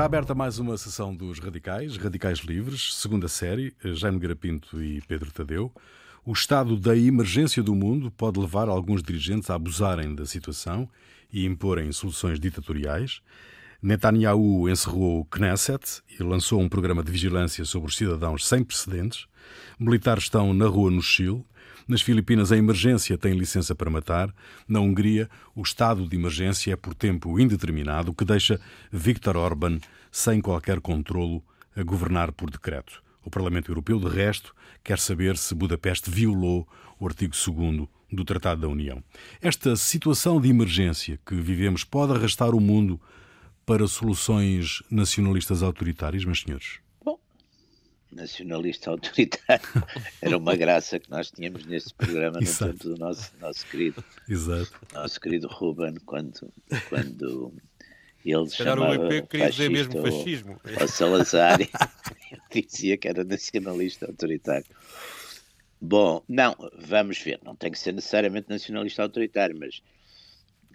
Está aberta mais uma sessão dos Radicais, Radicais Livres, segunda série, Jaime Garapinto e Pedro Tadeu. O estado da emergência do mundo pode levar alguns dirigentes a abusarem da situação e imporem soluções ditatoriais. Netanyahu encerrou o Knesset e lançou um programa de vigilância sobre os cidadãos sem precedentes. Militares estão na rua no Chile. Nas Filipinas, a emergência tem licença para matar. Na Hungria, o estado de emergência é por tempo indeterminado, que deixa Viktor Orban sem qualquer controlo a governar por decreto. O Parlamento Europeu, de resto, quer saber se Budapeste violou o artigo 2 do Tratado da União. Esta situação de emergência que vivemos pode arrastar o mundo para soluções nacionalistas autoritárias, meus senhores? Nacionalista autoritário era uma graça que nós tínhamos neste programa no Exato. tempo do nosso, nosso querido Exato. nosso querido Ruben, quando, quando ele Se chamava o EP queria dizer mesmo fascismo. Ou, ou Salazar dizia que era nacionalista autoritário. Bom, não, vamos ver, não tem que ser necessariamente nacionalista autoritário, mas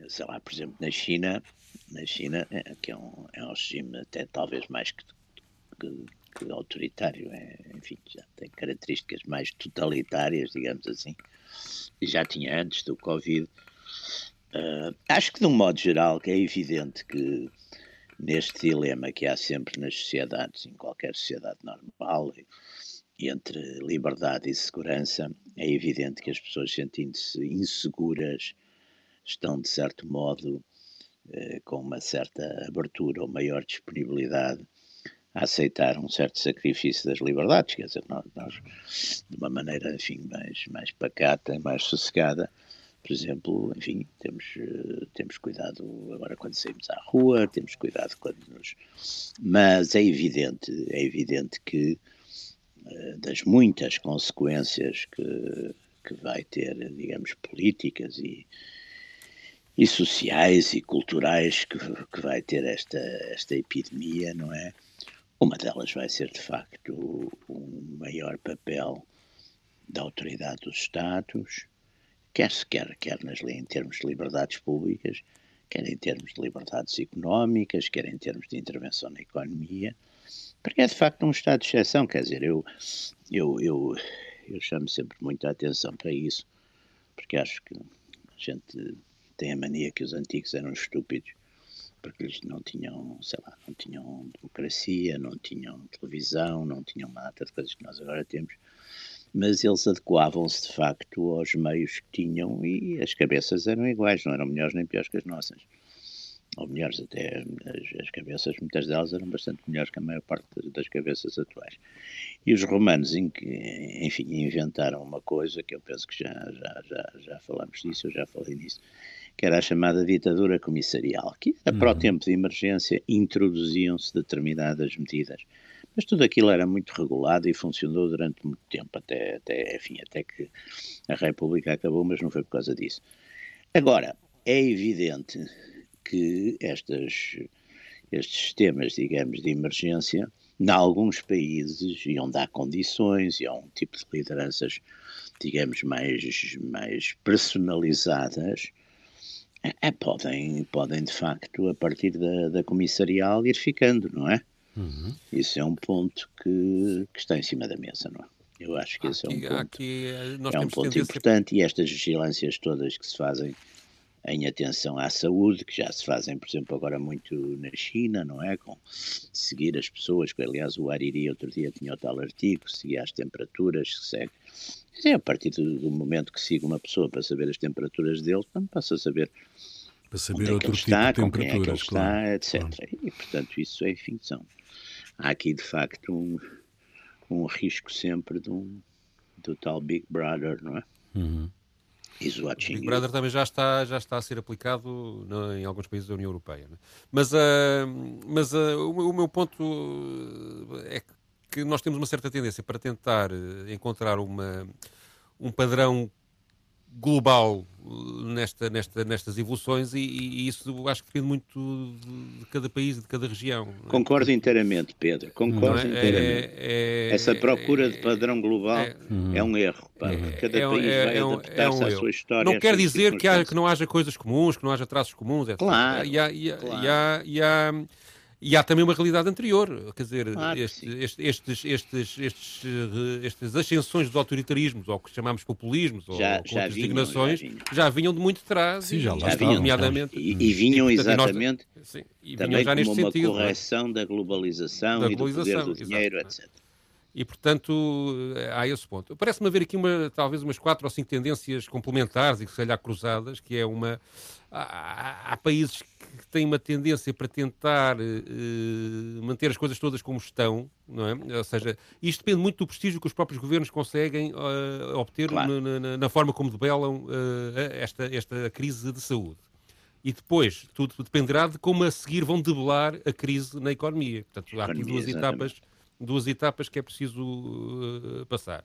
sei lá, por exemplo, na China, na China, é, que é um, é um regime até talvez mais que, que, que autoritário, é, enfim, já tem características mais totalitárias, digamos assim, e já tinha antes do Covid. Uh, acho que, de um modo geral, é evidente que neste dilema que há sempre nas sociedades, em qualquer sociedade normal, entre liberdade e segurança, é evidente que as pessoas sentindo-se inseguras estão, de certo modo, eh, com uma certa abertura ou maior disponibilidade a aceitar um certo sacrifício das liberdades, quer dizer, nós, nós de uma maneira, enfim, mais, mais pacata, mais sossegada, por exemplo, enfim, temos, uh, temos cuidado agora quando saímos à rua, temos cuidado quando nos. Mas é evidente, é evidente que uh, das muitas consequências que, que vai ter, digamos, políticas e, e sociais e culturais que, que vai ter esta, esta epidemia, não é? Uma delas vai ser, de facto, um maior papel da autoridade dos Estados, quer se quer, quer nas, em termos de liberdades públicas, quer em termos de liberdades económicas, quer em termos de intervenção na economia, porque é de facto um estado de exceção, quer dizer, eu, eu, eu, eu chamo sempre muita atenção para isso, porque acho que a gente tem a mania que os antigos eram estúpidos, porque eles não tinham, sei lá, não tinham democracia, não tinham televisão, não tinham uma data de coisas que nós agora temos, mas eles adequavam-se de facto aos meios que tinham e as cabeças eram iguais, não eram melhores nem piores que as nossas. Ou melhores, até as, as cabeças, muitas delas eram bastante melhores que a maior parte das cabeças atuais. E os romanos, enfim, inventaram uma coisa que eu penso que já, já, já, já falamos disso, eu já falei nisso, que era a chamada ditadura comissarial, que uhum. para o tempo de emergência introduziam-se determinadas medidas mas tudo aquilo era muito regulado e funcionou durante muito tempo, até, até, enfim, até que a República acabou, mas não foi por causa disso. Agora, é evidente que estas, estes sistemas, digamos, de emergência, em alguns países, e onde há condições, e há um tipo de lideranças, digamos, mais, mais personalizadas, é, podem, podem, de facto, a partir da, da comissarial, ir ficando, não é? Uhum. Isso é um ponto que, que, está em cima da mesa, não é? Eu acho que esse é um ponto, eh, é um ponto importante e estas vigilâncias todas que se fazem em atenção à saúde, que já se fazem, por exemplo, agora muito na China, não é? Com seguir as pessoas, que aliás o Ariri outro dia tinha o tal artigo, seguir as temperaturas, que segue. É, a partir do, do, momento que siga uma pessoa para saber as temperaturas dele, também passa a saber para saber outro tipo está, de temperaturas, é claro. Está, etc. Claro. E, portanto, isso é, enfim, são há aqui de facto um, um risco sempre de um, do tal Big Brother, não é? Uhum. O Big Brother também já está, já está a ser aplicado no, em alguns países da União Europeia. Né? Mas, uh, mas uh, o, o, meu ponto é que nós temos uma certa tendência para tentar encontrar uma, um padrão global uh, nesta, nesta, nestas evoluções e, e, isso acho que depende muito de, cada país, de cada região. É? Concordo inteiramente, Pedro. Concordo é? inteiramente. É, é, Essa procura de padrão global é, é um erro. Pá. É, cada é país vai adaptar-se um à sua história. Não quer dizer que, há, que não haja coisas comuns, que não haja traços comuns, etc. Claro, e há, e, claro. E há, e há também uma realidade anterior, quer dizer, claro este, este, estes, estes, estes, eh, estas ascensões dos autoritarismos, ou que chamamos populismos, já, ou já outras vinham, designações, já vinham. já vinham. de muito trás, sim, já, já vinham, nomeadamente. E, e vinham e, portanto, exatamente nós, sim, e também já como uma sentido, é? correção da globalização, da globalização e do poder do dinheiro, exato. etc. E, portanto, há esse ponto. Parece-me haver aqui uma, talvez umas quatro ou cinco tendências complementares e se calhar cruzadas, que é uma... Há, há países que têm uma tendência para tentar uh, manter as coisas todas como estão, não é? Ou seja, isto depende muito do prestígio que os próprios governos conseguem uh, obter claro. na, na, na, forma como debelam uh, esta, esta crise de saúde. E depois, tudo dependerá de como a seguir vão debelar a crise na economia. Portanto, há aqui duas etapas duas etapas que é preciso uh, passar.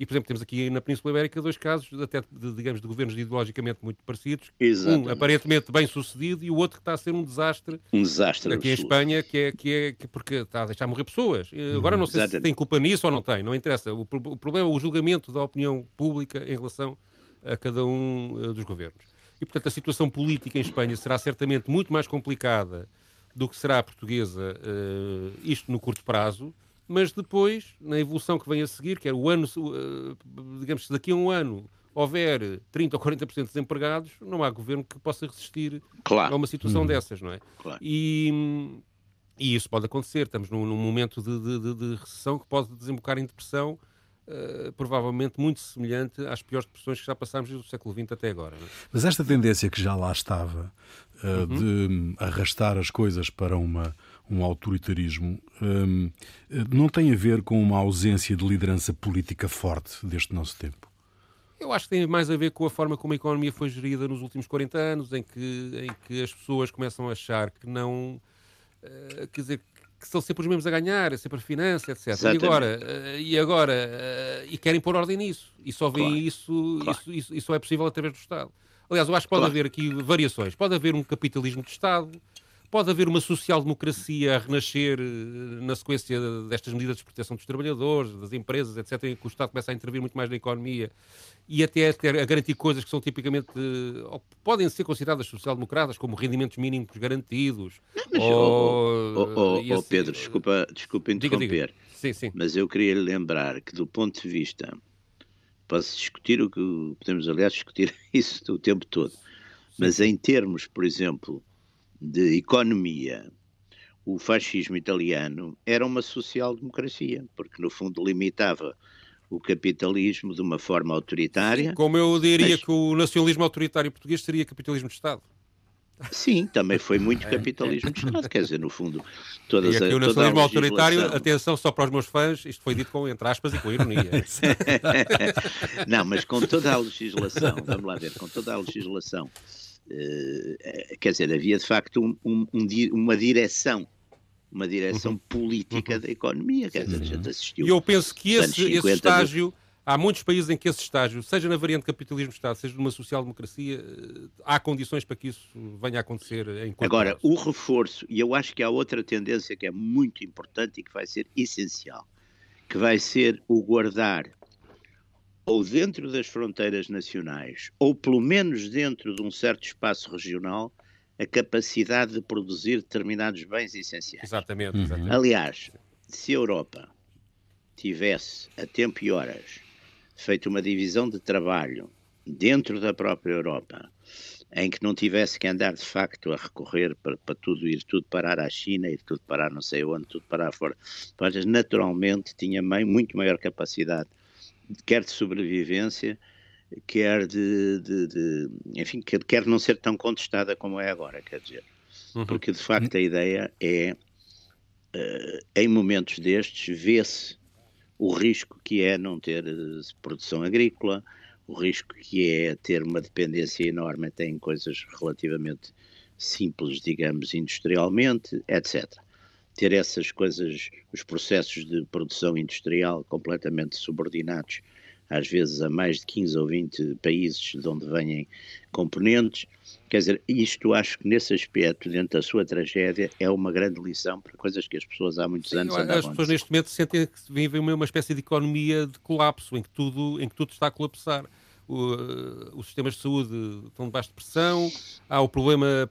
E, por exemplo, temos aqui na Península Ibérica dois casos, até de, digamos, de governos ideologicamente muito parecidos. Exatamente. Um aparentemente bem sucedido e o outro que está a ser um desastre. Um desastre. Aqui absoluto. em Espanha, que é, que é que porque está a deixar morrer pessoas. Agora não sei Exatamente. se tem culpa nisso ou não tem, não interessa. O, o, problema é o julgamento da opinião pública em relação a cada um uh, dos governos. E, portanto, a situação política em Espanha será certamente muito mais complicada do que será a portuguesa, uh, isto no curto prazo mas depois, na evolução que vem a seguir, que é o ano, eh, digamos, se daqui a um ano houver 30 ou 40% de desempregados, não há governo que possa resistir claro. a uma situação uhum. dessas, não é? Claro. E, e, isso pode acontecer. Estamos num, num momento de, de, de, recessão que pode desembocar em depressão, uh, provavelmente muito semelhante às piores depressões que já passámos do século XX até agora. É? Mas esta tendência que já lá estava, uh, uhum. de arrastar as coisas para uma um autoritarismo, hum, não tem a ver com uma ausência de liderança política forte deste nosso tempo? Eu acho que tem mais a ver com a forma como a economia foi gerida nos últimos 40 anos, em que, em que as pessoas começam a achar que não. Uh, quer dizer, que são sempre os mesmos a ganhar, é sempre a finança, etc. Exatamente. E agora, uh, e, agora uh, e querem pôr ordem nisso. E só veem claro. isso, claro. isso, isso, isso, só é possível através do Estado. Aliás, eu acho que pode claro. haver aqui variações. Pode haver um capitalismo de Estado, Pode haver uma social-democracia a renascer eh, na sequência destas medidas de proteção dos trabalhadores, das empresas, etc., em que o Estado começa a intervir muito mais na economia e até a, garantir coisas que são tipicamente, eh, ou podem ser consideradas social-democratas, como rendimentos mínimos garantidos. Mas, ou, oh, oh, oh, assim, Pedro, desculpa, desculpa interromper, diga, diga. Sim, sim. mas eu queria lembrar que, do ponto de vista, pode-se discutir o que podemos, aliás, discutir isso o tempo todo, mas em termos, por exemplo, de economia, o fascismo italiano era uma social-democracia, porque no fundo limitava o capitalismo de uma forma autoritária. Como eu diria mas... que o nacionalismo autoritário português seria capitalismo de Estado. Sim, também foi muito é, capitalismo de Estado, quer dizer, no fundo, todas e aqui a, o nacionalismo autoritário, atenção só para os meus fãs, isto foi dito com entre aspas e com ironia. Não, mas com toda a legislação, vamos lá ver, com toda a legislação quer dizer, havia de facto um, um, um, uma direção, uma direção uhum. política uhum. da economia, quer dizer, a gente assistiu. E eu penso que esse, esse estágio, há muitos países em que esse estágio, seja na variante capitalismo de Estado, seja numa social-democracia, eh, há condições para que isso venha a acontecer em Agora, o reforço, e eu acho que há outra tendência que é muito importante e que vai ser essencial, que vai ser o guardar ou dentro das fronteiras nacionais, ou pelo menos dentro de um certo espaço regional, a capacidade de produzir determinados bens essenciais. Exatamente, uhum. exatamente. Aliás, se a Europa tivesse, a tempo e horas, feito uma divisão de trabalho dentro da própria Europa, em que não tivesse que andar de facto a recorrer para, para tudo, ir tudo parar à China, ir tudo parar não sei onde, tudo parar fora, naturalmente tinha muito maior capacidade quer de sobrevivência, quer de, de, de enfim, quer, quer não ser tão contestada como é agora, quer dizer. Uhum. Porque de facto a ideia é, uh, em momentos destes, vê-se o risco que é não ter uh, produção agrícola, o risco que é ter uma dependência enorme até em coisas relativamente simples, digamos, industrialmente, etc ter essas coisas, os processos de produção industrial completamente subordinados, às vezes a mais de 15 ou 20 países de onde vêm componentes. Quer dizer, isto acho que nesse aspecto, dentro da sua tragédia, é uma grande lição para coisas que as pessoas há muitos anos Sim, As pessoas neste momento sentem que vivem uma espécie de economia de colapso, em que tudo, em que tudo está a colapsar os sistemas de saúde estão debaixo de pressão, há o problema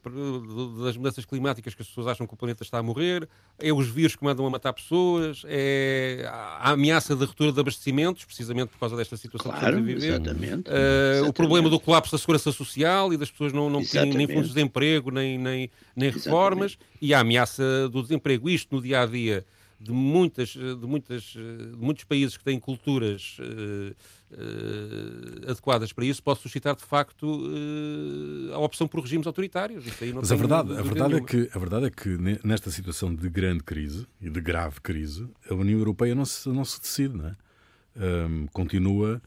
das mudanças climáticas que as pessoas acham que o planeta está a morrer, é os vírus que mandam a matar pessoas, é a ameaça da ruptura de abastecimentos, precisamente por causa desta situação claro, que estamos a viver. Exatamente, uh, exatamente. O problema do colapso da segurança social e das pessoas não, não terem nem fundos de desemprego, nem, nem, nem reformas, e a ameaça do desemprego. Isto no dia a dia de, muitas, de, muitas, de muitos países que têm culturas uh, uh, adequadas para isso, pode suscitar de facto uh, a opção por regimes autoritários. Mas a verdade, a, verdade é que, a verdade é que nesta situação de grande crise e de grave crise, a União Europeia não se, não se decide, não é? Um, continua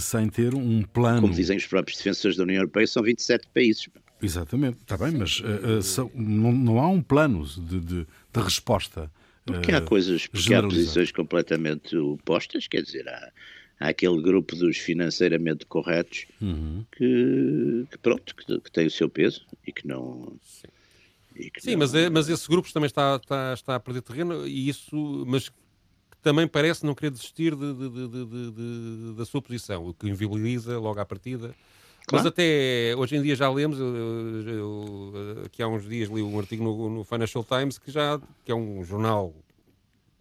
sem ter um plano. Como dizem os próprios defensores da União Europeia, são 27 países. Exatamente, está bem, mas são, não, não, há um plano de, de, de resposta porque há coisas, porque há posições completamente opostas, quer dizer, há, há aquele grupo dos financeiramente corretos uhum. que, que, pronto, que, que, tem o seu peso e que não. E que Sim, não... Mas, é, mas esse grupo também está, está, está a perder terreno e isso, mas também parece não querer desistir de, de, de, da sua posição, o que invibiliza logo à partida. Claro. Mas até hoje em dia já lemos, eu, eu, eu, aqui há uns dias li um artigo no, no, Financial Times que já que é um jornal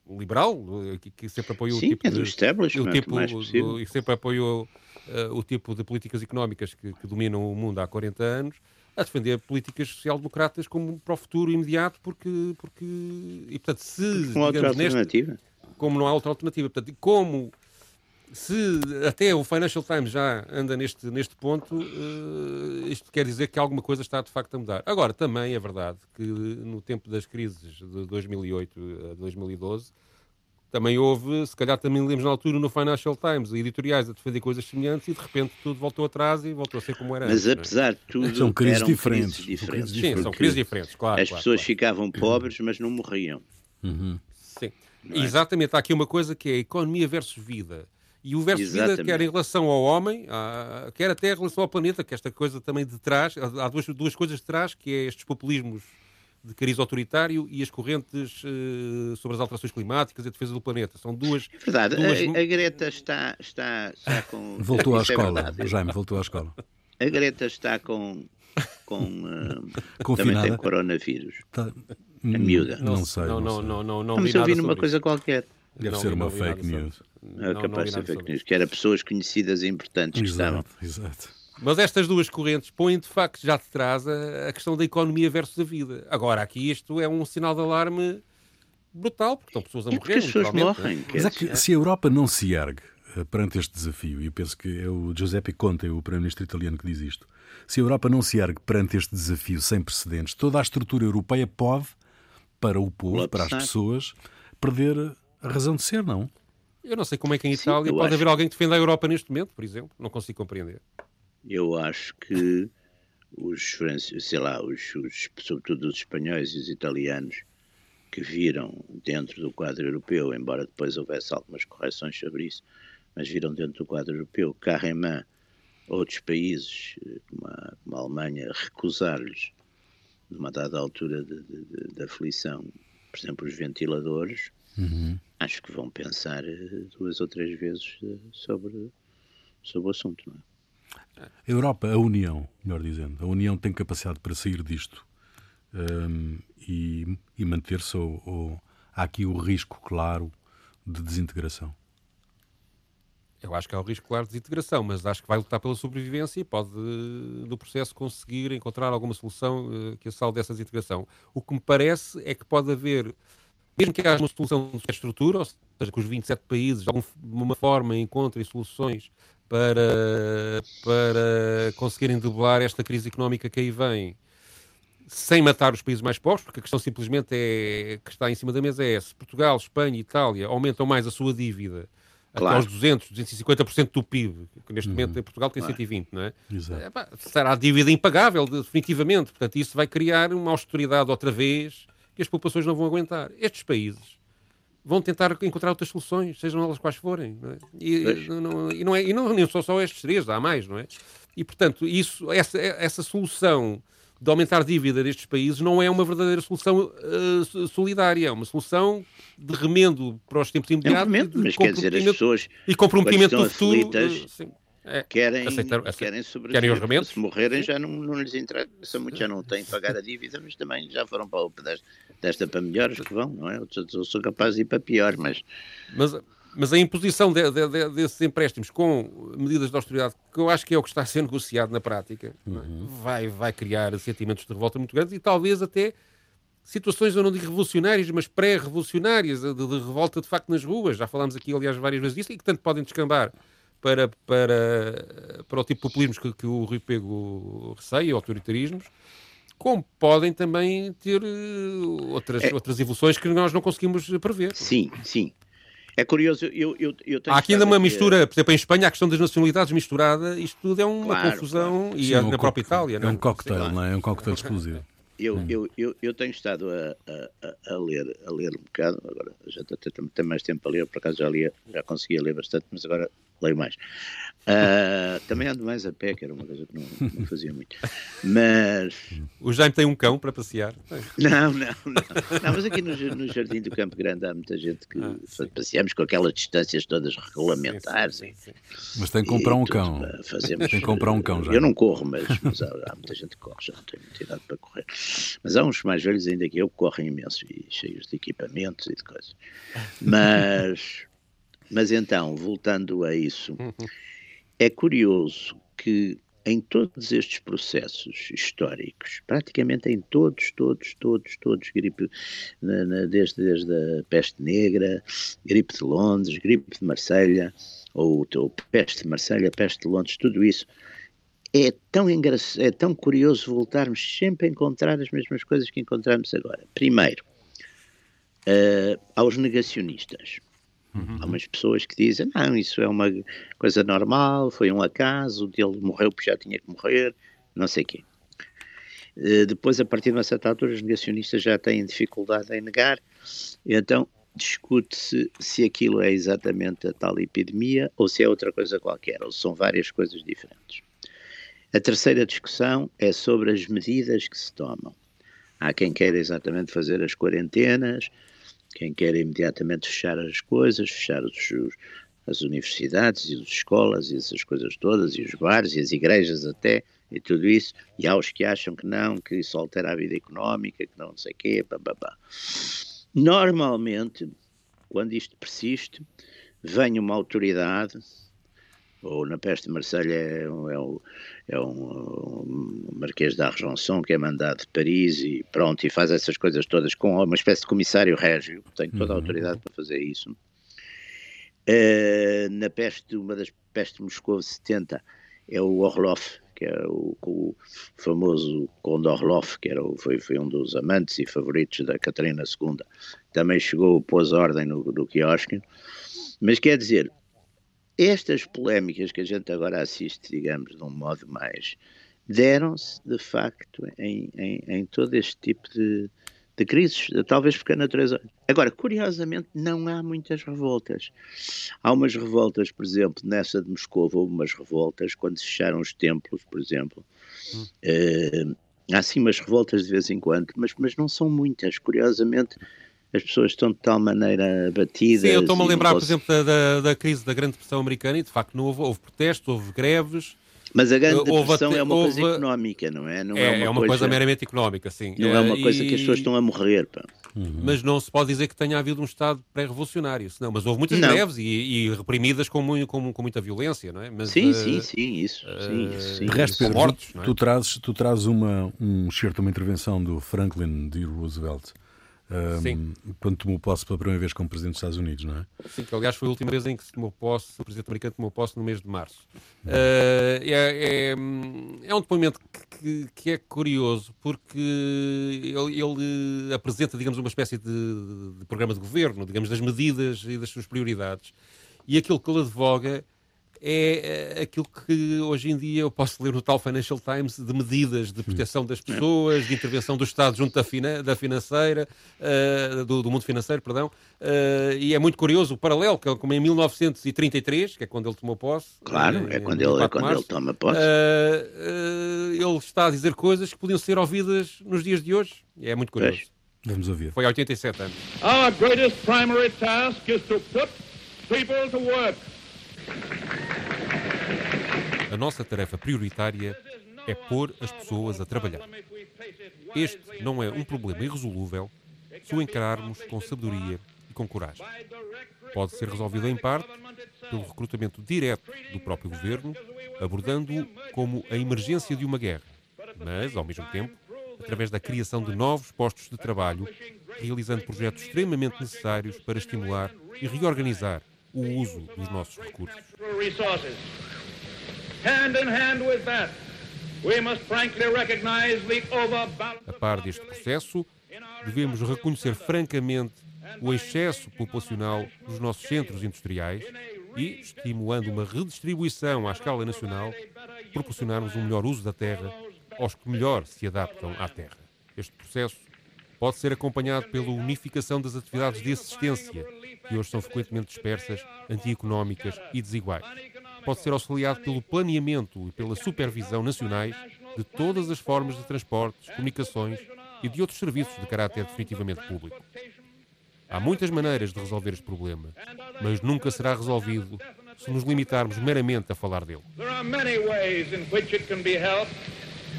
liberal que, que sempre apoiou Sim, o tipo é do de, o tipo do, e sempre apoiou uh, o tipo de políticas económicas que, que, dominam o mundo há 40 anos a defender políticas social-democratas como para o futuro imediato porque porque e portanto se outra alternativa neste, como não há outra alternativa. Portanto como se até o Financial Times já anda neste, neste ponto, uh, isto quer dizer que alguma coisa está de facto a mudar. Agora, também é verdade que no tempo das crises de 2008 a 2012, também houve, se calhar também lemos na altura no Financial Times, editoriais a defender coisas semelhantes e de repente tudo voltou atrás e voltou a ser como era Mas antes. É? apesar de tudo, são crises diferentes. Crises diferentes. Sim, são crises diferentes, claro. As claro, pessoas claro. ficavam pobres, mas não morriam. Uhum. Sim. É? Exatamente, há aqui uma coisa que é economia versus vida. E o verso Exatamente. vida, quer em relação ao homem, quer até em relação ao planeta, que esta coisa também de trás, há duas, duas coisas de trás, que é estes populismos de cariz autoritário e as correntes uh, sobre as alterações climáticas e a defesa do planeta. São duas. É verdade, duas... A, a, Greta está, está, está com. Voltou à é escola, é Jaime, voltou à escola. A Greta está com. com uh, também tem coronavírus. Tá... A miúda. Não, não sei. Não, não, não, não, não, não vi numa coisa qualquer. Deve não, ser uma fake news. É capaz de ser fake news, que era pessoas conhecidas e importantes exato, que estavam. Exato. Mas estas duas correntes põem de facto já de trás a, a, questão da economia versus a vida. Agora, aqui isto é um sinal de alarme brutal, porque estão pessoas a morrer. É as pessoas morrem. Mas é que se a Europa não se ergue eh, perante este desafio, e penso que é o Giuseppe Conte, o primeiro-ministro italiano, que diz isto, se a Europa não se ergue perante este desafio sem precedentes, toda a estrutura europeia pode, para o povo, para as pessoas, perder a razão de ser, não? Eu não sei como é que em Itália Sim, pode acho... haver alguém que defenda a Europa neste momento, por exemplo. Não consigo compreender. Eu acho que os sei lá, os, os, sobretudo os espanhóis e os italianos que viram dentro do quadro europeu, embora depois houvesse algumas correções sobre isso, mas viram dentro do quadro europeu, carrément, outros países, como a, como a Alemanha, recusar-lhes, numa dada altura de aflição, por exemplo, os ventiladores, uhum. Acho que vão pensar eh, duas ou três vezes eh, sobre, sobre o assunto. Não é? A Europa, a União, melhor dizendo, a União tem capacidade para sair disto um, e, e manter-se ou, ou há aqui o risco claro de desintegração? Eu acho que há o risco, claro, de desintegração, mas acho que vai lutar pela sobrevivência e pode, do processo, conseguir encontrar alguma solução que a salve dessa desintegração. O que me parece é que pode haver mesmo que haja uma solução de estrutura, ou seja, que os 27 países de alguma forma encontrem soluções para, para conseguirem debelar esta crise económica que aí vem, sem matar os países mais pobres, porque a questão simplesmente é, que está em cima da mesa é se Portugal, Espanha e Itália aumentam mais a sua dívida claro. até aos 200, 250% do PIB, que neste uhum. momento em Portugal tem claro. 120, não é? é pá, será dívida impagável, definitivamente. Portanto, isso vai criar uma austeridade outra vez que as populações não vão aguentar. Estes países vão tentar encontrar outras soluções, sejam elas quais forem. Não é? E, não, e, não é, e não, não são só estes três, há mais, não é? E, portanto, isso, essa, essa solução de aumentar a dívida destes países não é uma verdadeira solução uh, solidária, é uma solução de remendo para os tempos imediatos. É um remendo, mas quer dizer, as pessoas e comprometimento do futuro. Aflitas, uh, é, querem, aceitar, querem sobreviver. Querem os rementos? Se morrerem já não, não lhes interessa muito, já não têm que pagar a dívida, mas também já foram para o desta, desta para melhores que vão, não é? Eu, eu sou capaz de ir para pior, mas... Mas mas a imposição de, de, de, desses empréstimos com medidas de austeridade, que eu acho que é o que está a ser negociado na prática, é? uhum. vai, vai criar sentimentos de revolta muito grandes e talvez até situações, eu não digo revolucionárias, mas pré-revolucionárias, de, de, revolta de facto nas ruas. Já falámos aqui, aliás, várias vezes disso, e que tanto podem descambar para, para, para o tipo de populismos que, que o Rui Pego receia, autoritarismos, como podem também ter uh, outras, é. outras evoluções que nós não conseguimos prever. Sim, sim. É curioso, eu, eu, eu tenho Há aqui ainda uma mistura, por exemplo, em Espanha, a questão das nacionalidades misturada, isto tudo é uma claro, confusão, claro. e Sim, é na própria Itália. É um coquetel, não é? É um coquetel explosivo. Eu, hum. eu, eu, eu, tenho estado a, a, a, ler, a ler um bocado, agora já tenho mais tempo a ler, por acaso já, lia, já conseguia ler bastante, mas agora leio mais. Uh, também ando mais a pé, que era uma coisa que não, não, fazia muito. Mas. O Jaime tem um cão para passear? Não, não, não. não mas aqui no, no, Jardim do Campo Grande há muita gente que ah, passeamos com aquelas distâncias todas regulamentares. Sim, sim, sim, mas tem que comprar um cão. Fazemos, tem que comprar um cão já. Eu não corro, mas, mas há, há, muita gente que corre, já não tenho muita idade para correr. Mas há uns mais velhos ainda que eu que correm imenso e cheios de equipamentos e de coisas. Mas. Mas então, voltando a isso, uhum. é curioso que em todos estes processos históricos, praticamente em todos, todos, todos, todos, gripe, na, na, desde, desde a peste negra, gripe de Londres, gripe de Marselha, ou, ou peste de Marselha, peste de Londres, tudo isso, é tão, engraçado, é tão curioso voltarmos sempre a encontrar as mesmas coisas que encontramos agora. Primeiro, uh, aos negacionistas. Uhum. Há umas pessoas que dizem, não, isso é uma coisa normal, foi um acaso, ele morreu porque já tinha que morrer, não sei o quê. Eh, depois, a partir de uma certa altura, os negacionistas já têm dificuldade em negar, então discute-se se aquilo é exatamente a tal epidemia ou se é outra coisa qualquer, ou são várias coisas diferentes. A terceira discussão é sobre as medidas que se tomam. Há quem queira exatamente fazer as quarentenas, quem quer imediatamente fechar as coisas, fechar os, as universidades e as escolas e essas coisas todas, e os bares e as igrejas até, e tudo isso, e há os que acham que não, que isso altera a vida económica, que não sei o quê, babá. Normalmente, quando isto persiste, vem uma autoridade, ou na peste de Marselha é, um, é, um, é um, Marquês da Argenson que é mandado de Paris e pronto, e faz essas coisas todas com uma espécie de comissário régio, tem toda a uhum. autoridade para fazer isso. Uh, na peste, uma das pestes de Moscou 70 é o Orlov, que é o, o famoso Conde Orlov, que era foi, foi um dos amantes e favoritos da Catarina II, também chegou, pôs ordem no, no quiosque, mas quer dizer, estas polémicas que a gente agora assiste, digamos, de um modo mais, deram-se de facto em, em, em, todo este tipo de, de crises, talvez porque a natureza. Agora, curiosamente, não há muitas revoltas. Há umas revoltas, por exemplo, nessa de Moscou, houve umas revoltas quando se fecharam os templos, por exemplo. Hum. Uh, há sim umas revoltas de vez em quando, mas, mas não são muitas. Curiosamente, as pessoas estão de tal maneira abatidas. Sim, eu estou-me a lembrar, posso... por exemplo, da, da, da, crise da Grande Depressão Americana e de facto não houve, houve protestos, houve greves. Mas a Grande Depressão é uma houve... coisa económica, não é? Não é, é, uma, é uma coisa... coisa... meramente económica, sim. Não é, uma coisa que as pessoas estão a morrer. Pá. Uhum. Mas não se pode dizer que tenha havido um Estado pré-revolucionário, senão, mas houve muitas não. greves e, e, reprimidas com, muito, com, com, muita violência, não é? Mas, sim, uh, sim, sim, isso. Sim, isso sim. De resto, Pedro, mortos, tu, é? tu, trazes, tu trazes uma, um certo, uma intervenção do Franklin D. Roosevelt um, quando tomou posse pela primeira vez como Presidente dos Estados Unidos, não é? Sim, que aliás foi a última vez em que se tomou posse, o Presidente americano tomou posse no mês de março. Uh, é, é, é, um depoimento que, que, é curioso porque ele, ele, apresenta, digamos, uma espécie de, de programa de governo, digamos, das medidas e das suas prioridades. E aquilo que ele advoga é, é aquilo que hoje em dia eu posso ler no tal Financial Times de medidas de proteção das pessoas, de intervenção do Estado junto da, fina, da financeira, uh, do, do, mundo financeiro, perdão, uh, e é muito curioso o paralelo, que é como em 1933, que é quando ele tomou posse. Claro, é, quando, ele, é quando ele toma posse. Uh, ele está a dizer coisas que podiam ser ouvidas nos dias de hoje, e é muito curioso. Pois. Vamos ouvir. Foi há 87 anos. Our greatest primary task is to put people to work. A nossa tarefa prioritária é pôr as pessoas a trabalhar. Este não é um problema irresolúvel se o encararmos com sabedoria e com coragem. Pode ser resolvido em parte pelo recrutamento direto do próprio governo, abordando-o como a emergência de uma guerra, mas, ao mesmo tempo, através da criação de novos postos de trabalho, realizando projetos extremamente necessários para estimular e reorganizar o uso dos nossos recursos. A par deste processo, devemos reconhecer francamente o excesso populacional dos nossos centros industriais e, estimulando uma redistribuição à escala nacional, proporcionarmos um melhor uso da terra aos que melhor se adaptam à terra. Este processo pode ser acompanhado pela unificação das atividades de assistência, que hoje são frequentemente dispersas, antieconómicas e desiguais. Pode ser auxiliado pelo planeamento e pela supervisão nacionais de todas as formas de transportes, comunicações e de outros serviços de caráter definitivamente público. Há muitas maneiras de resolver este problema, mas nunca será resolvido se nos limitarmos meramente a falar dele.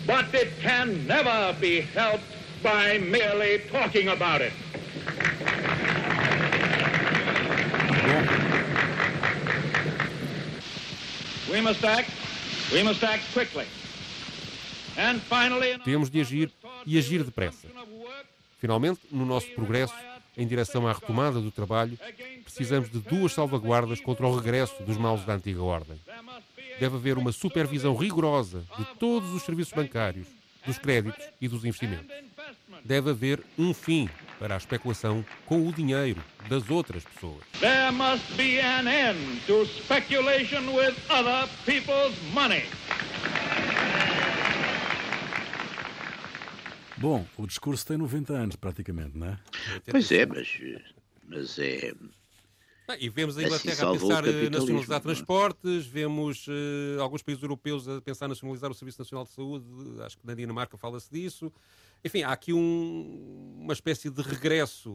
but it can never be helped by merely talking about it. We must act. We must act quickly. And finally, Temos de agir e agir depressa. Finalmente, no nosso progresso em direção à retomada do trabalho, precisamos de duas salvaguardas contra o regresso dos maus da antiga ordem deve haver uma supervisão rigorosa de todos os serviços bancários, dos créditos e dos investimentos. Deve haver um fim para a especulação com o dinheiro das outras pessoas. There must be an end to speculation with other people's money. Bom, o discurso tem 90 anos praticamente, não é? Pois é, mas, mas é, e vemos a Inglaterra assim a pensar eh, nacionalizar é? transportes, vemos uh, alguns países europeus a pensar nacionalizar o Serviço Nacional de Saúde, acho que na Dinamarca fala-se disso. Enfim, há aqui um, uma espécie de regresso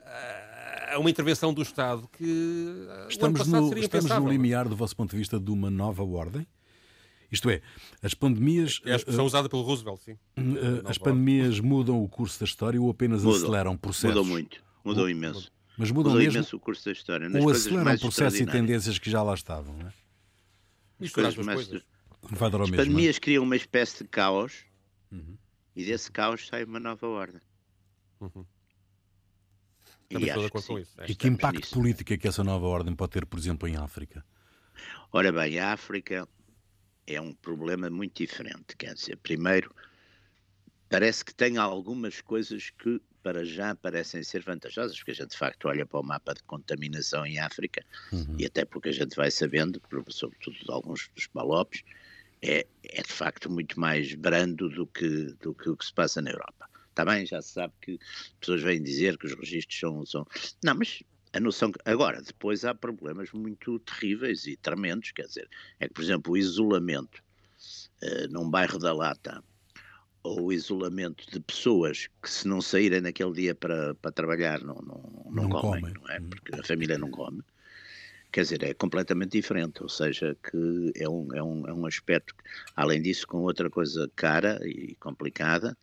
uh, a uma intervenção do Estado que uh, estamos, no, estamos no limiar, do vosso ponto de vista, de uma nova ordem? Isto é, as pandemias. É a expressão uh, usada pelo Roosevelt, sim. Uh, as pandemias mudam o curso da história ou apenas mudam, aceleram processos? Mudam muito, mudam imenso. Mas mudam Mudou mesmo imenso o curso da história. Nas ou aceleram processos e tendências que já lá estavam, não é? As coisas mais... coisas. Vai dar ao As mesmo, pandemias criam uma espécie de caos uhum. E desse caos sai uma nova ordem. Uhum. E, acho que isso. e que impacto nisso. político é que essa nova ordem pode ter, por exemplo, em África? Ora bem, a África é um problema muito diferente. Quer dizer, primeiro, parece que tem algumas coisas que para já parecem ser vantajosas, porque a gente de facto olha para o mapa de contaminação em África uhum. e até porque a gente vai sabendo, sobretudo de alguns dos palopes, é, é de facto muito mais brando do que, do que o que se passa na Europa. Também já se sabe que pessoas vêm dizer que os registros são, são... Não, mas a noção que... Agora, depois há problemas muito terríveis e tremendos, quer dizer, é que, por exemplo, o isolamento uh, num bairro da Lata ou o isolamento de pessoas que se não saírem naquele dia para, para trabalhar não, não, não, não comem, comem, não é? Hum. Porque a família não come. Quer dizer, é completamente diferente, ou seja, que é um, é um, é um aspecto, além disso, com outra coisa cara e complicada,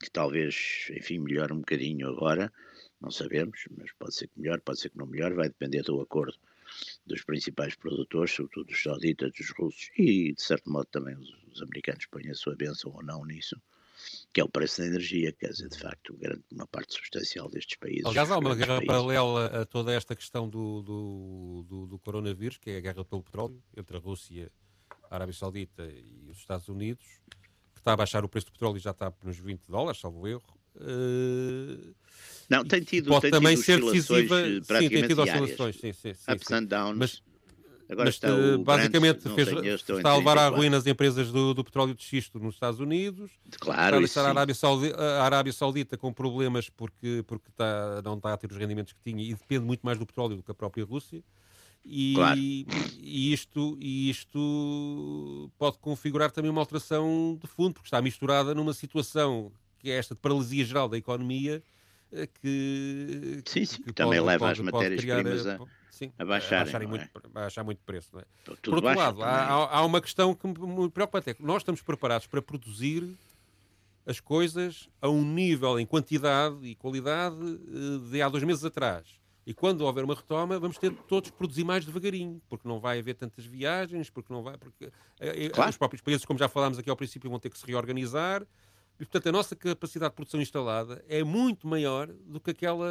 que talvez, enfim, melhore um bocadinho agora, não sabemos, mas pode ser que melhore, pode ser que não melhore, vai depender do acordo dos principais produtores, sobretudo dos sauditas, dos russos e, de certo modo, também os, os americanos põem a sua bênção ou não nisso que é o preço da energia, quer dizer, de facto, grande, uma parte substancial destes países. Aliás, há uma guerra países. paralela a toda esta questão do, do, do, do, coronavírus, que é a guerra pelo petróleo, entre a Rússia, a Arábia Saudita e os Estados Unidos, que está a baixar o preço do petróleo e já está nos 20 dólares, salvo erro. Uh, não, tem tido, pode tem também tido ser decisiva. Sim, tem tido oscilações, sim, sim, sim, Ups sim. and downs. Mas, Agora Mas, está eh, basicamente fez, está a levar à ruína as empresas do, do, petróleo de xisto nos Estados Unidos. Claro, está a, Arábia Saudita, a Arábia Saudita com problemas porque, porque está, não está a ter os rendimentos que tinha e depende muito mais do petróleo do que a própria Rússia. E, claro. e, isto, e isto pode configurar também uma alteração de fundo, porque está misturada numa situação que é esta de paralisia geral da economia eh, que, sim, sim, que, que também pode, leva pode, as matérias-primas a sim, a baixarem, a baixarem é? muito, a baixar muito preço. É? Tudo Por outro lado, há, há, uma questão que me preocupa até nós estamos preparados para produzir as coisas a um nível em quantidade e qualidade eh, de há dois meses atrás. E quando houver uma retoma, vamos ter todos que produzir mais devagarinho, porque não vai haver tantas viagens, porque não vai. Porque, eh, eh, claro. Os próprios países, como já falámos aqui ao princípio, vão ter que se reorganizar. E, portanto, a nossa capacidade de produção instalada é muito maior do que aquela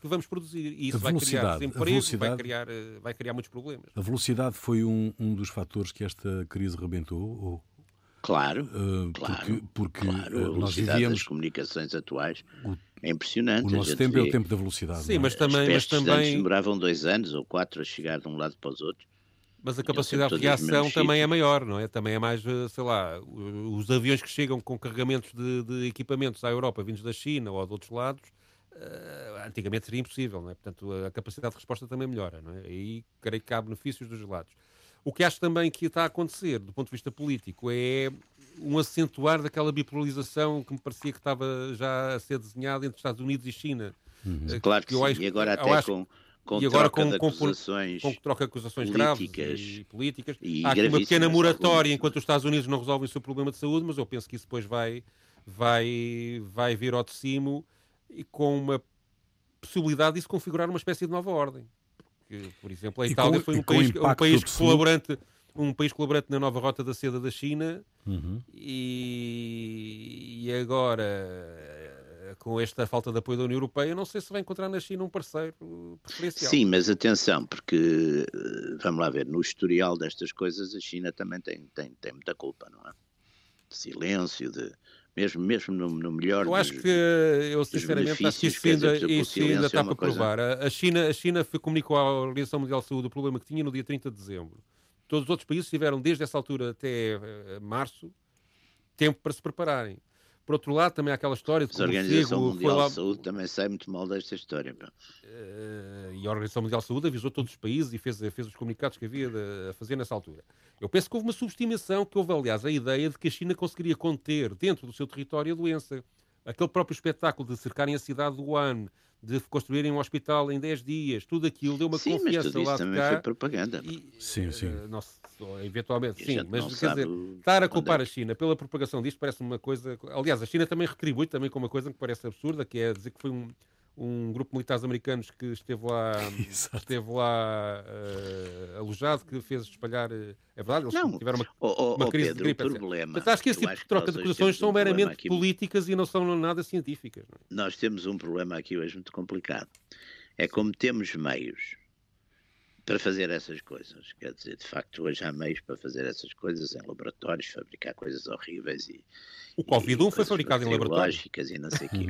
que vamos produzir. E isso vai criar desemprego, vai criar, vai criar muitos problemas. A velocidade foi um, um dos fatores que esta crise rebentou? Ou... Claro, uh, claro, porque, porque claro, a nós vivíamos das comunicações atuais o, é impressionante. O nosso tempo vê. é o tempo da velocidade. Sim, mas também, mas também demoravam dois anos ou quatro a chegar de um lado para os outros. Mas a capacidade de reação também é maior, não é? Também é mais, eh, sei lá, os aviões que chegam com carregamentos de, de equipamentos à Europa vindos da China ou de outros lados, uh, antigamente seria impossível, não é? Portanto, a capacidade de resposta também melhora, não é? E creio que há benefícios dos lados. O que acho também que está a acontecer, do ponto de vista político, é um acentuar daquela bipolarização que me parecia que estava já a ser desenhada entre Estados Unidos e China. Uhum. Claro que, que sim, acho, e agora até acho, com, com e agora com, com, acusações com, troca acusações políticas, graves e políticas. E Há aqui uma pequena moratória enquanto os Estados Unidos não resolvem o seu problema de saúde, mas eu penso que isso depois vai, vai, vai vir ao de cimo e com uma possibilidade de se configurar uma espécie de nova ordem que, por exemplo, a Itália com, foi um país, um país colaborante um país colaborante na nova rota da seda da China uhum. e, e, agora com esta falta de apoio da União Europeia não sei se vai encontrar na China um parceiro preferencial. Sim, mas atenção, porque vamos lá ver, no historial destas coisas a China também tem, tem, tem muita culpa, não é? De silêncio, de mesmo, mesmo no, no melhor Eu acho dos, que, eu sinceramente, acho que isso ainda, isso ainda está é para coisa... provar. A China, a China foi, comunicou à Organização Mundial de Saúde o problema que tinha no dia 30 de dezembro. Todos os outros países tiveram, desde essa altura até uh, março, tempo para se prepararem. Por outro lado, também há aquela história de que a Organização Mundial lá... de Saúde também sai muito mal desta história. Uh, e a Organização Mundial de Saúde avisou todos os países e fez, fez os comunicados que havia de, a fazer nessa altura. Eu penso que houve uma subestimação, que houve, aliás, a ideia de que a China conseguiria conter dentro do seu território a doença. Aquele próprio espetáculo de cercarem a cidade do Wuhan, de construírem um hospital em 10 dias, tudo aquilo deu uma sim, confiança mas tudo lá isso também cá. foi propaganda. E, sim, sim. Uh, não, eventualmente, sim, mas quer dizer, estar a culpar é. a China pela propagação disto parece uma coisa. Aliás, a China também retribui também com uma coisa que parece absurda, que é dizer que foi um, um grupo de militares americanos que esteve lá, esteve lá uh, alojado, que fez espalhar. Uh, é verdade, eles não. tiveram uma, oh, uma oh, crise Pedro, de gripe. Problema, Mas acho que esse tipo de troca de acusações são um meramente aqui... políticas e não são nada científicas. Não é? Nós temos um problema aqui hoje muito complicado. É como temos meios para fazer essas coisas. Quer dizer, de facto, hoje há meios para fazer essas coisas em laboratórios, fabricar coisas horríveis e. O Covid-1 foi fabricado em laboratórios. e não sei o quê.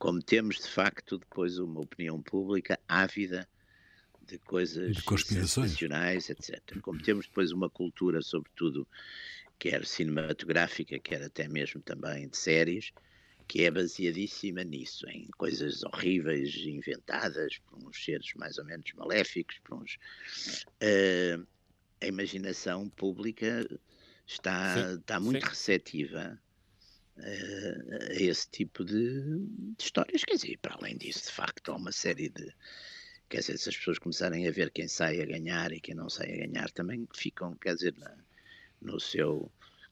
Como temos, de facto, depois uma opinião pública ávida de coisas de sensacionais, etc. Como temos depois uma cultura, sobretudo, quer cinematográfica, quer até mesmo também de séries, que é baseadíssima nisso, em coisas horríveis inventadas por uns seres mais ou menos maléficos, por uns. Uh, a imaginação pública está, está muito sim. receptiva a esse tipo de, de, histórias. Quer dizer, para além disso, de facto, há uma série de. Quer dizer, se as pessoas começarem a ver quem sai a ganhar e quem não sai a ganhar, também ficam, quer dizer, na, no seu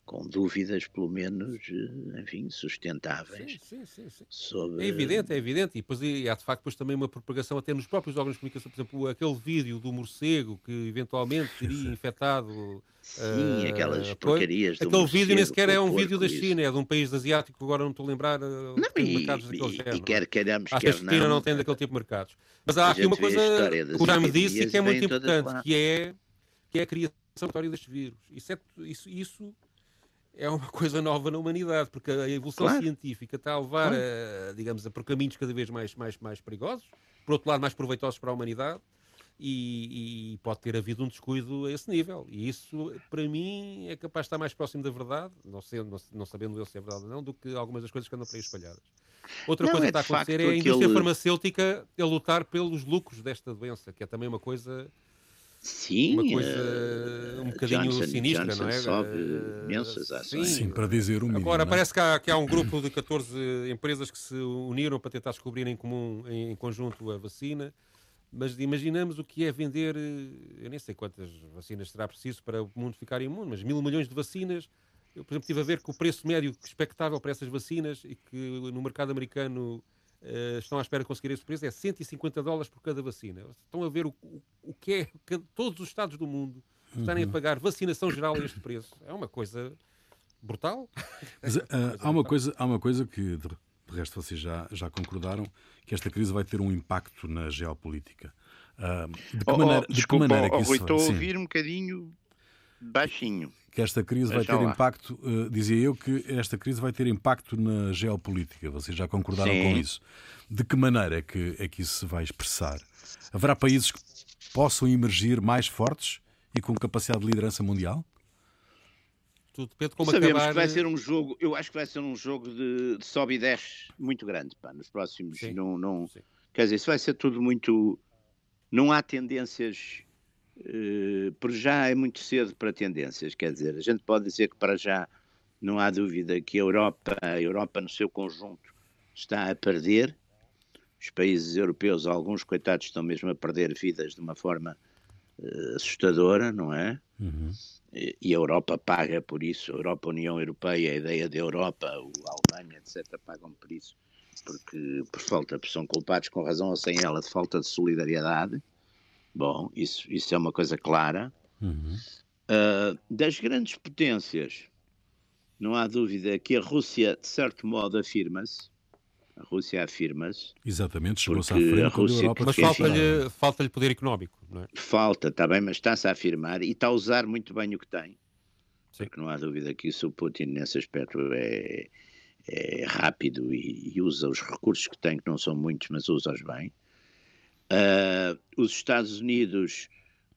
com dúvidas, pelo menos, eh, enfim, sustentáveis. Sim, sim, sim, sobre... É evidente, é evidente. E, depois, e há de facto depois também uma propagação até nos próprios órgãos de comunicação. Por exemplo, aquele vídeo do morcego que eventualmente teria infectado. Sim, uh, aquelas porcarias. Aquele vídeo nem sequer é um vídeo da China, é de um país asiático, agora não estou a lembrar. Eh, não, e, mercados e, género. E quer queiramos, Acho que a China não, não tem daquele tipo de mercados. Mas há aqui uma coisa que já me disse que é muito importante, que é, que é a criação destes vírus. Isso, é, isso, isso é uma coisa nova na humanidade, porque a evolução claro. científica está a levar, claro. a, digamos, a, por caminhos cada vez mais, mais, mais perigosos, por outro lado, mais proveitosos para a humanidade, e, e, pode ter havido um descuido a esse nível. E isso, para mim, é capaz de estar mais próximo da verdade, não, sendo, não, não sabendo eu se é verdade ou não, do que algumas das coisas que andam por aí espalhadas. Outra não, coisa é que está a acontecer é a indústria aquele... farmacêutica a lutar pelos lucros desta doença, que é também uma coisa Sim, uma coisa uh, um bocadinho Johnson, sinistra, Johnson não é? sobe imensas ações. Sim. Sim, para dizer o mínimo. Agora, parece que há, que há um grupo de 14 empresas que se uniram para tentar descobrir em comum, em, conjunto, a vacina. Mas imaginamos o que é vender, eh, eu nem sei quantas vacinas será preciso para o mundo ficar imune, mas mil milhões de vacinas. Eu, por exemplo, estive a ver que o preço médio expectável para essas vacinas e que no mercado americano uh, estão à espera de conseguir esse preço é 150 dólares por cada vacina. Estão a ver o, o, o que é que todos os Estados do mundo estarem uhum. a pagar vacinação geral a este preço. É uma coisa brutal. Mas, uh, há, uma coisa, há uma coisa que, de, de resto, vocês já, já concordaram, que esta crise vai ter um impacto na geopolítica. Uh, de que oh, maneira, oh, desculpa, de que maneira oh, que isso estou a ouvir um bocadinho baixinho. Que esta crise vai ter lá. impacto, uh, dizia eu que esta crise vai ter impacto na geopolítica. Vocês já concordaram Sim. com isso. De que maneira é que, é que isso se vai expressar? Haverá países que possam emergir mais fortes e com capacidade de liderança mundial? Tudo depende de como Sabemos acabar... que vai ser um jogo, eu acho que vai ser um jogo de, de sobe e desce muito grande, pá, nos próximos. Sim. Não, não, quer dizer, isso vai ser tudo muito. Não há tendências. Uh, por já é muito cedo para tendências, quer dizer, a gente pode dizer que para já não há dúvida que a Europa, a Europa no seu conjunto, está a perder. Os países europeus, alguns coitados, estão mesmo a perder vidas de uma forma uh, assustadora, não é? Uhum. E, e, a Europa paga por isso, a Europa, a União Europeia, a ideia da Europa, a Alemanha, etc., pagam por isso, porque por falta, são culpados com razão ou sem ela de falta de solidariedade. Bom, isso, isso é uma coisa clara. Uhum. Uh, das grandes potências, não há dúvida que a Rússia, de certo modo, afirma-se a Rússia afirma-se. Exatamente, chegou-se à frente a Rússia, Europa Mas falta-lhe falta poder económico, não é? Falta, está bem, mas está-se a afirmar e está a usar muito bem o que tem. Sim. Porque não há dúvida que isso o Putin, nesse aspecto, é, é rápido e, e, usa os recursos que tem, que não são muitos, mas usa-os bem. Uh, os Estados Unidos,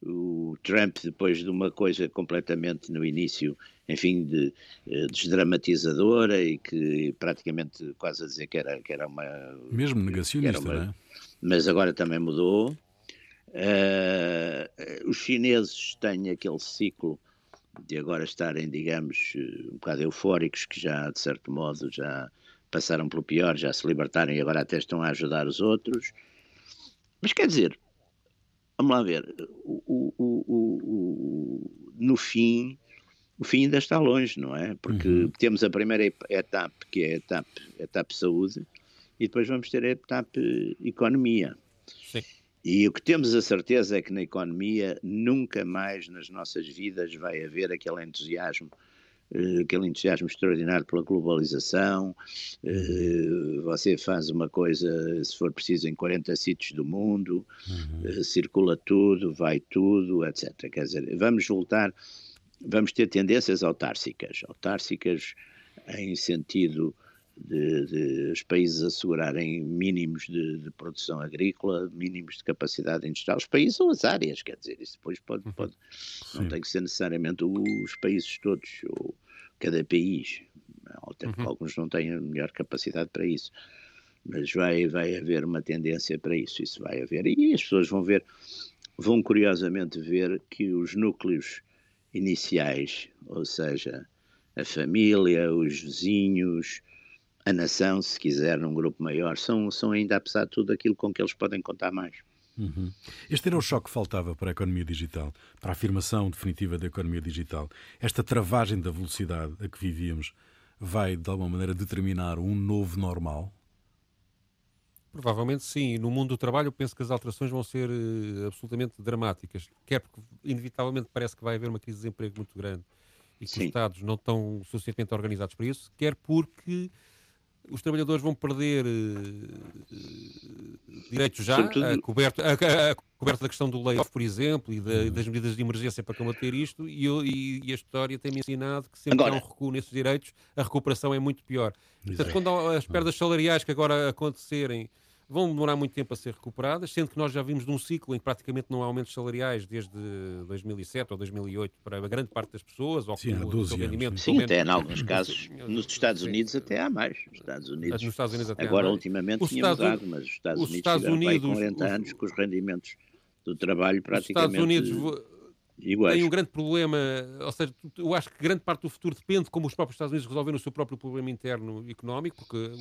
o Trump, depois de uma coisa completamente no início enfim, de, eh, desdramatizadora e que praticamente quase a dizer que era, que era uma. Mesmo negacionista, uma, não é? Mas agora também mudou. Uh, os chineses têm aquele ciclo de agora estarem, digamos, um bocado eufóricos, que já, de certo modo, já passaram pelo pior, já se libertaram e agora até estão a ajudar os outros. Mas quer dizer, vamos lá ver, o, o, o, no fim, o fim ainda está longe, não é? Porque uhum. temos a primeira etapa, que é a etapa, a etapa saúde, e depois vamos ter a etapa economia. Sim. E o que temos a certeza é que na economia nunca mais nas nossas vidas vai haver aquele entusiasmo, aquele entusiasmo extraordinário pela globalização. Uh, você faz uma coisa, se for preciso, em 40 sítios do mundo, uhum. uh, circula tudo, vai tudo, etc. Quer dizer, vamos voltar vamos ter tendências autársicas, autársicas em sentido de, de os países assegurarem mínimos de, de, produção agrícola, mínimos de capacidade industrial, os países ou as áreas, quer dizer, isso depois pode, uhum. pode não tem que ser necessariamente os países todos, ou cada país, até porque uhum. alguns não têm a melhor capacidade para isso, mas vai, vai haver uma tendência para isso, isso vai haver, e as pessoas vão ver, vão curiosamente ver que os núcleos iniciais, ou seja, a família, os vizinhos, a nação, se quiser, num grupo maior, são, são ainda, apesar de tudo, aquilo com que eles podem contar mais. Uhum. Este era o choque que faltava para a economia digital, para a afirmação definitiva da economia digital. Esta travagem da velocidade a que vivíamos vai, de alguma maneira, determinar um novo normal? Provavelmente sim. No mundo do trabalho, eu penso que as alterações vão ser uh, absolutamente dramáticas. Quer porque, inevitavelmente, parece que vai haver uma crise de desemprego muito grande e que sim. os Estados não estão suficientemente organizados para isso, quer porque os trabalhadores vão perder uh, direitos já, a coberto, a, a, coberto da questão do layoff, por exemplo, e da, uhum. das medidas de emergência para combater isto, e, e, e a história tem-me ensinado que sempre agora, que há um recuo nesses direitos, a recuperação é muito pior. Portanto, quando as perdas salariais que agora acontecerem vão demorar muito tempo a ser recuperadas, sendo que nós já vimos num ciclo em que praticamente não há aumentos salariais desde 2007 ou 2008 para a grande parte das pessoas, ou Sim, há 12 rendimento. Sim, até em alguns casos, nos Estados Unidos até há mais. Nos Estados Unidos, nos Estados Unidos agora ultimamente tinha mudado, mas os Estados os Unidos Estados Unidos, 40 os, anos com os rendimentos do trabalho praticamente... Os Estados Unidos iguais. tem um grande problema, ou seja, eu acho que grande parte do futuro depende de como os próprios Estados Unidos resolverem o seu próprio problema interno económico, porque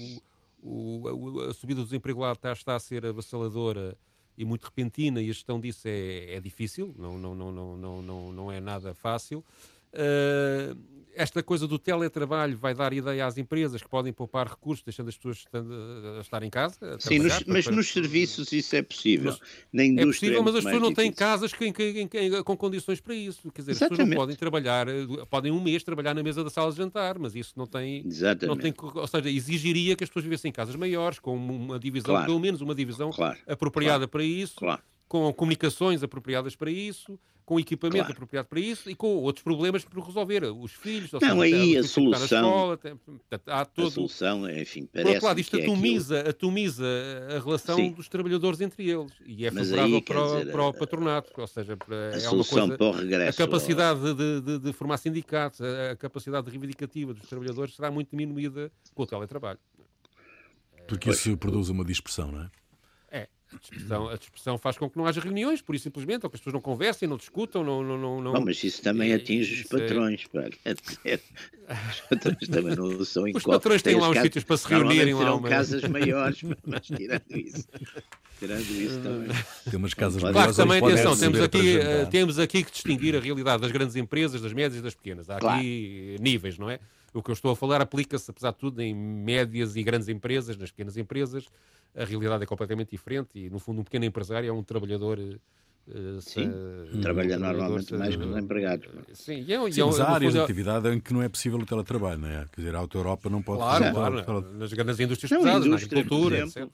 o, o, a subida do desemprego lá está, está a ser avassaladora e muito repentina, e a gestão disso é, é difícil, não, não, não, não, não, não, não é nada fácil. Uh, esta coisa do teletrabalho vai dar ideia às empresas que podem poupar recursos, deixando as pessoas a estar em casa. Sim, nos, mas para... nos serviços isso é possível. Na indústria é possível, mas as pessoas não têm casas que, que, que, com condições para isso. Quer dizer, Exatamente. as pessoas não podem trabalhar, podem um mês trabalhar na mesa da sala de jantar, mas isso não tem. Exatamente. Não tem ou seja, exigiria que as pessoas vivessem em casas maiores, com uma divisão, claro. pelo menos uma divisão claro. apropriada claro. para isso. Claro com comunicações apropriadas para isso, com equipamento claro. apropriado para isso e com outros problemas para resolver. Os filhos, não, aí a solução, escola, tem, há todo... a solução, enfim, parece Por outro lado, isto atomiza, é aquilo... atomiza a relação Sim. dos trabalhadores entre eles e é favorável aí, para, dizer, para, o patronato, ou seja, para, a é uma coisa, para o regresso, a capacidade de, de, de, formar sindicatos, a, a capacidade reivindicativa dos trabalhadores será muito diminuída com o teletrabalho. Porque isso produz uma dispersão, não é? A dispersão, a dispersão faz com que não haja reuniões, por isso simplesmente, ou que as pessoas não conversem, não discutam, não. não, não, não... Bom, mas isso também atinge os é- patrões, é... Os patrões também não são Os patrões têm lá uns sítios para se reunirem lá. Uma... casas maiores, mas tirando isso. Tirando isso também. Tem umas casas claro, maiores. também atenção, temos aqui, uh, temos aqui que distinguir a realidade das grandes empresas, das médias e das pequenas. Há claro. aqui níveis, não é? O que eu estou a falar aplica-se, apesar de tudo, em médias e grandes empresas, nas pequenas empresas a realidade é completamente diferente e, no fundo, um pequeno empresário é um trabalhador. Uh, sim, uh, trabalha um normalmente mais que os empregados. Sim, e é, sim, e é, mas há áreas de atividade em que não é possível o teletrabalho, não é? Quer dizer, a Auto Europa não pode claro, fazer. Claro, claro. Nas, nas indústrias não, pesadas, indústria, na agricultura, etc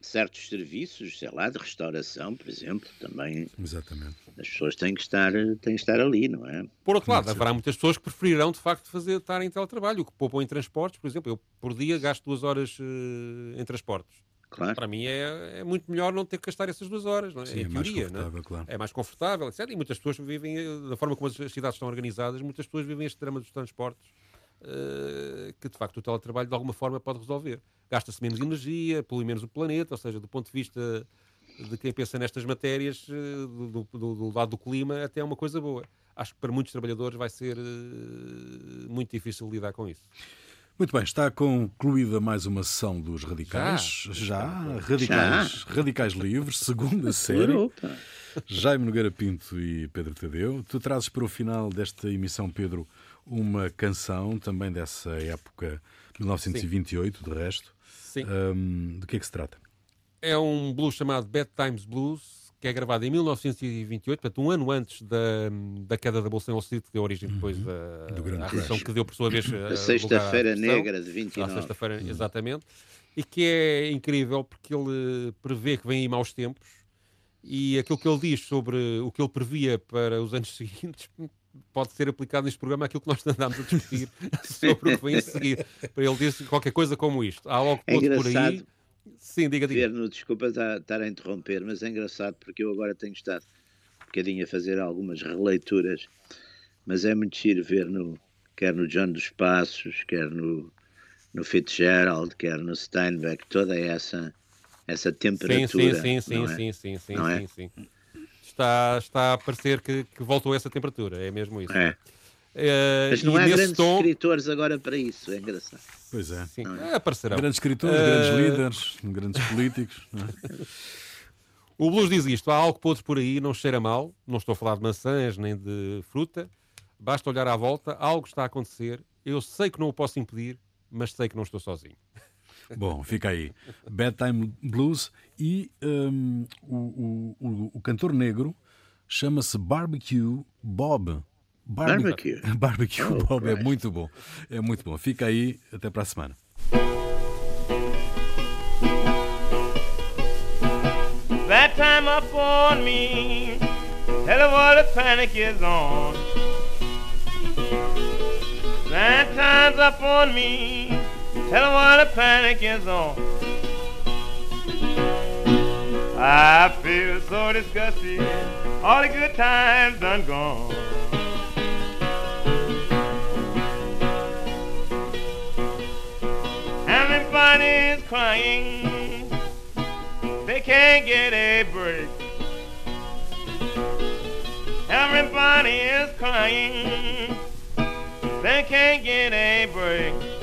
certos serviços, sei lá, de restauração, por exemplo, também. Exatamente. As pessoas têm que estar, têm que estar ali, não é? Por outro lado, haverá muitas pessoas que preferirão, de facto, fazer, estar em teletrabalho, o que poupam em transportes, por exemplo. Eu, por dia, gasto duas horas uh, em transportes. Claro. Para mim é, é, muito melhor não ter que gastar essas duas horas, não é? Sim, em é teoria, mais é? Claro. é mais confortável, etc. E muitas pessoas vivem, da forma como as cidades estão organizadas, muitas pessoas vivem este drama dos transportes uh, que, de facto, o teletrabalho de alguma forma pode resolver gasta-se menos energia, polui menos o planeta, ou seja, do ponto de vista de quem pensa nestas matérias, eh, do, do, do lado do clima, até é uma coisa boa. Acho que para muitos trabalhadores vai ser uh, muito difícil lidar com isso. Muito bem, está concluída mais uma sessão dos Radicais. Já, já Radicais, já. Radicais Livres, segunda série. Jaime Nogueira Pinto e Pedro Tadeu. Tu trazes para o final desta emissão, Pedro, uma canção também dessa época, 1928, Sim. de resto. Sim. Um, de que é que se trata? É um blues chamado Bad Times Blues, que é gravado em 1928, portanto, um ano antes da, da queda da Bolsa em Wall Street, que deu origem depois uhum. da Do grande a que deu, por sua vez, a Sexta-feira Negra de 29. A Sexta-feira, uhum. exatamente. E que é incrível porque ele prevê que vem aí maus tempos e aquilo que ele diz sobre o que ele previa para os anos seguintes pode ser aplicado neste programa aquilo que nós andámos a discutir sobre o que vem a seguir. Para ele dizer qualquer coisa como isto. Há logo é por aí. Sim, diga, diga. Ver desculpa estar a interromper, mas é engraçado porque eu agora tenho estado um bocadinho a fazer algumas releituras, mas é muito giro ver no, quer no John dos Passos, quer no, no Fitzgerald, quer no Steinbeck, toda essa, essa temperatura. Sim, sim, sim, é? sim, sim, sim, é? sim, sim está, está a parecer que, que voltou a essa temperatura, é mesmo isso. É. Uh, Mas não há grandes tom... escritores agora para isso, é engraçado. Pois é. Sim, é? aparecerão. Grandes escritores, uh... grandes líderes, grandes políticos. É? O blues diz isto: há algo podre por aí, não cheira mal. Não estou a falar de maçãs nem de fruta. Basta olhar à volta, algo está a acontecer. Eu sei que não o posso impedir, mas sei que não estou sozinho. Bom, fica aí. Bedtime Blues e um, o, o, o, cantor negro chama-se Barbecue Bob. Barbecue. Barbecue oh, Bob é Christ. é muito bom. É muito bom. Fica aí. Até para a semana. That time upon me, tell what the panic is on. That time's upon me. Tell why the panic is on. I feel so disgusted, all the good times done gone. Everybody's crying, they can't get a break. Everybody is crying, they can't get a break.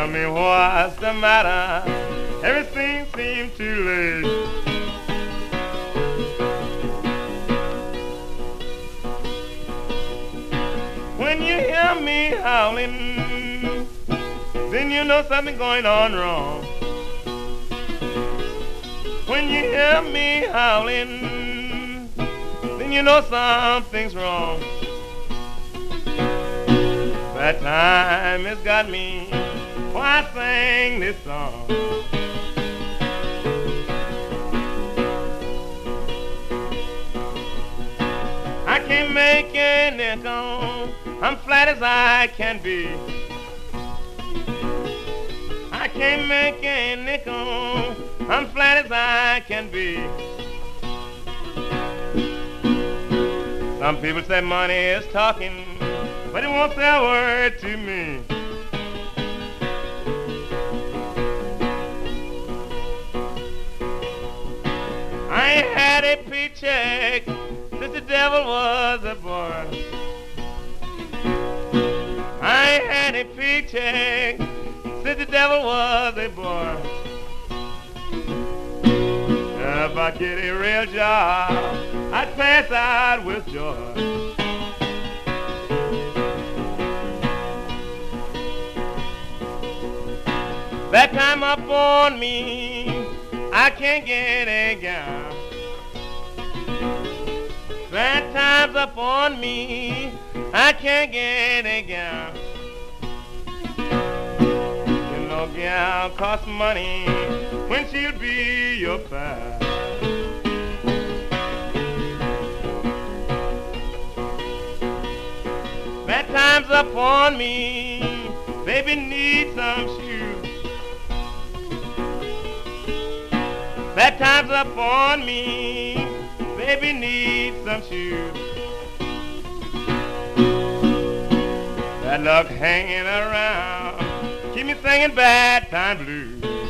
Tell me what's the matter. everything seems too late. When you hear me howling, then you know something's going on wrong. When you hear me howling, then you know something's wrong. That time has got me why I sing this song. I can't make a nickel, I'm flat as I can be. I can't make a nickel, I'm flat as I can be. Some people say money is talking, but it won't say a word to me. Had a paycheck since the devil was a boy. I had a paycheck since the devil was a boy. If I get a real job, I'd pass out with joy. That time up on me, I can't get a gown. That time's up on me, I can't get a gown. You know, gal costs money when she'll be your pal. Bad time's up on me, baby need some shoes. Bad time's up on me, baby need some shoes. That luck hanging around, keep me singing bad time blues.